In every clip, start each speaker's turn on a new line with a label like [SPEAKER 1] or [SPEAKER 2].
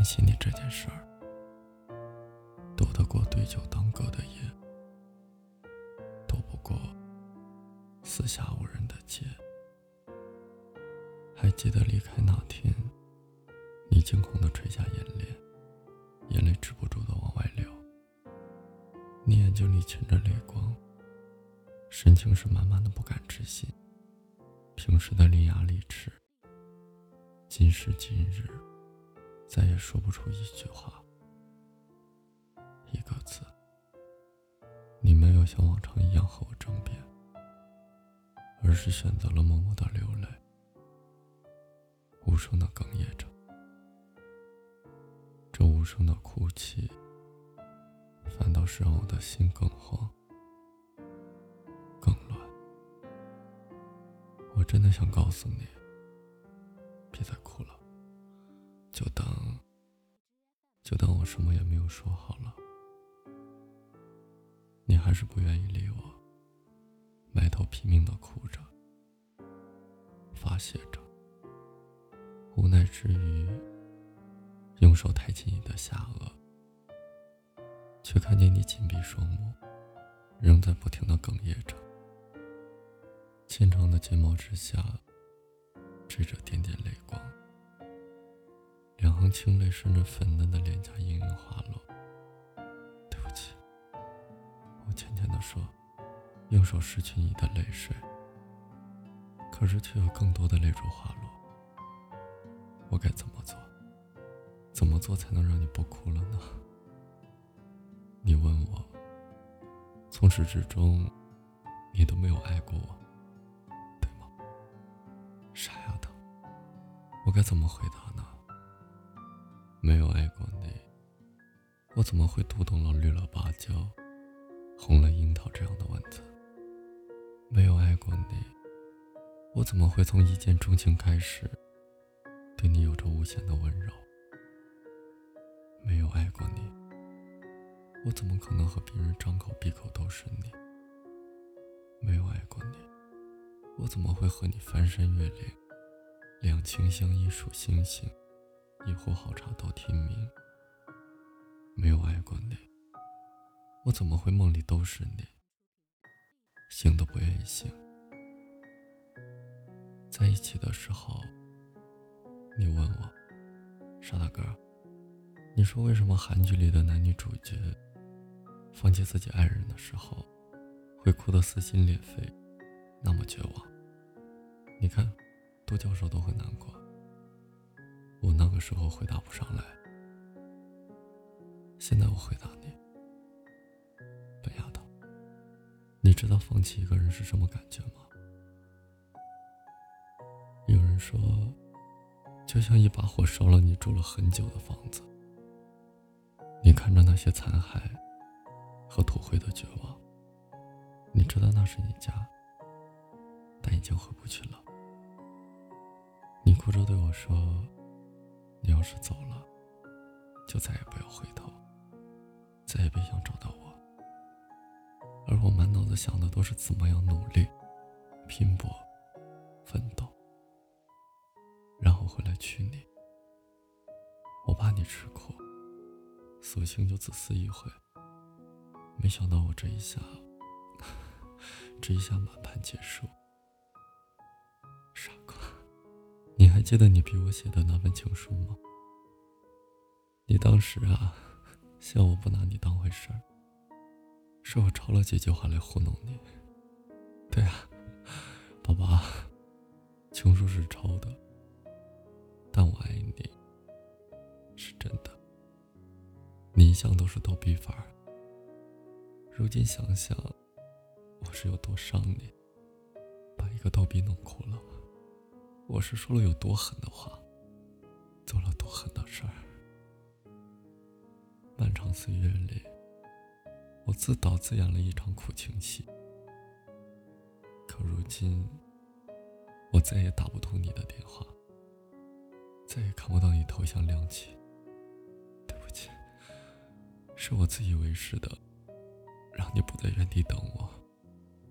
[SPEAKER 1] 联系你这件事儿，躲得过对酒当歌的夜，躲不过四下无人的街。还记得离开那天，你惊恐的垂下眼帘，眼泪止不住的往外流。你眼睛里噙着泪光，神情是满满的不敢置信。平时的伶牙俐齿，今时今日，再也说不出一句话，一个字。你没有像往常一样和我争辩，而是选择了默默的流泪。无声的哽咽着，这无声的哭泣，反倒是让我的心更慌、更乱。我真的想告诉你，别再哭了，就当就当我什么也没有说好了。你还是不愿意理我，埋头拼命的哭着，发泄着。无奈之余，用手抬起你的下颚，却看见你紧闭双目，仍在不停的哽咽着。纤长的睫毛之下，缀着点点泪光，行清泪顺着粉嫩的脸颊盈盈滑落。对不起，我浅浅的说，用手拭去你的泪水，可是却有更多的泪珠滑落。我该怎么做？怎么做才能让你不哭了呢？你问我，从始至终，你都没有爱过我，对吗？傻丫头，我该怎么回答呢？没有爱过你，我怎么会读懂了绿了芭蕉，红了樱桃这样的文字？没有爱过你，我怎么会从一见钟情开始？对你有着无限的温柔，没有爱过你，我怎么可能和别人张口闭口都是你？没有爱过你，我怎么会和你翻山越岭，两情相依数星星，一壶好茶到天明？没有爱过你，我怎么会梦里都是你，醒都不愿意醒？在一起的时候。你问我，傻大个，你说为什么韩剧里的男女主角放弃自己爱人的时候，会哭得撕心裂肺，那么绝望？你看，杜教授都会难过。我那个时候回答不上来，现在我回答你，笨丫头，你知道放弃一个人是什么感觉吗？有人说。就像一把火烧了你住了很久的房子，你看着那些残骸和土灰的绝望，你知道那是你家，但已经回不去了。你哭着对我说：“你要是走了，就再也不要回头，再也别想找到我。”而我满脑子想的都是怎么样努力、拼搏、奋斗。然后回来娶你，我怕你吃苦，索性就自私一回。没想到我这一下，这一下满盘皆输。还记得你逼我写的那份情书吗？你当时啊，笑我不拿你当回事儿，是我抄了几句话来糊弄你。对啊，宝宝，情书是抄的。但我爱你，是真的。你一向都是逗逼范儿，如今想想，我是有多伤你，把一个逗逼弄哭了。我是说了有多狠的话，做了多狠的事儿。漫长岁月里，我自导自演了一场苦情戏。可如今，我再也打不通你的电话。再也看不到你头像亮起，对不起，是我自以为是的，让你不在原地等我，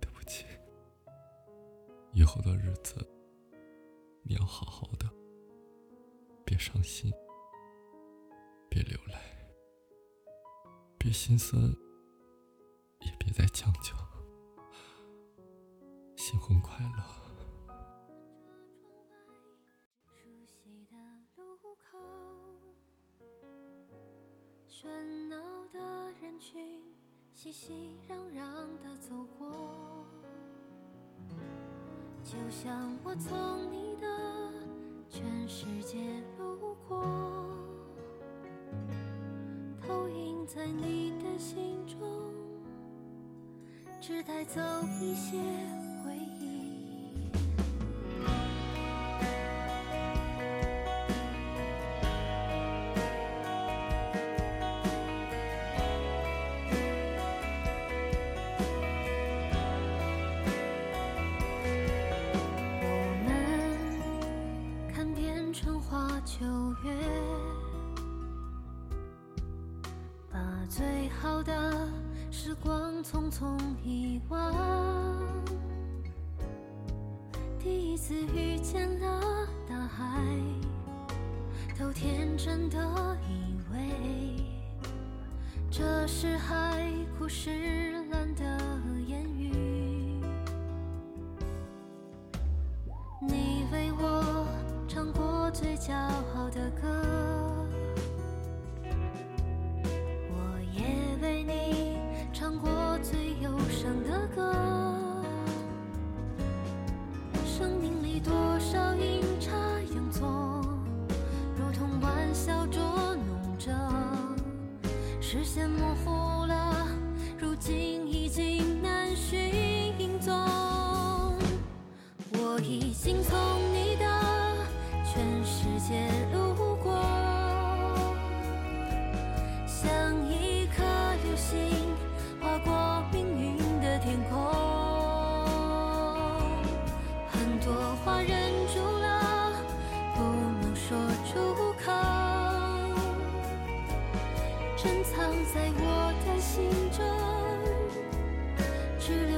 [SPEAKER 1] 对不起。以后的日子，你要好好的，别伤心，别流泪，别心酸，也别再将就，新婚快乐。
[SPEAKER 2] 喧闹的人群，熙熙攘攘的走过，就像我从你的全世界路过，投影在你的心中，只带走一些最好的时光匆匆遗忘，第一次遇见了大海，都天真的以为这是海枯石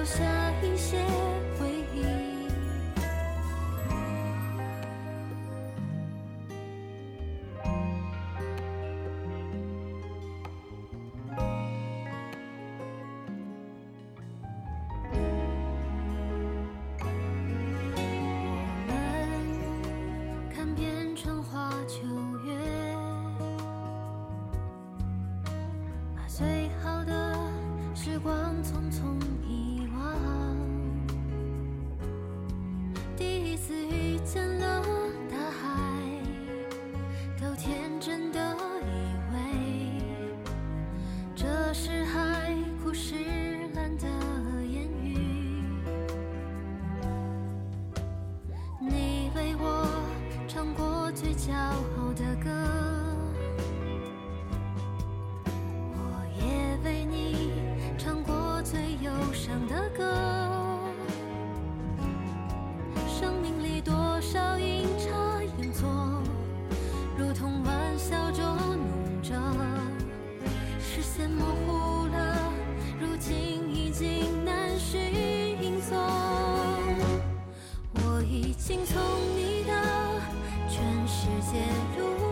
[SPEAKER 2] 下一些回忆。我们看遍春花秋月把最好的时光匆匆少阴差阳错如同玩笑捉弄着视线模糊了如今已经难寻影踪我已经从你的全世界路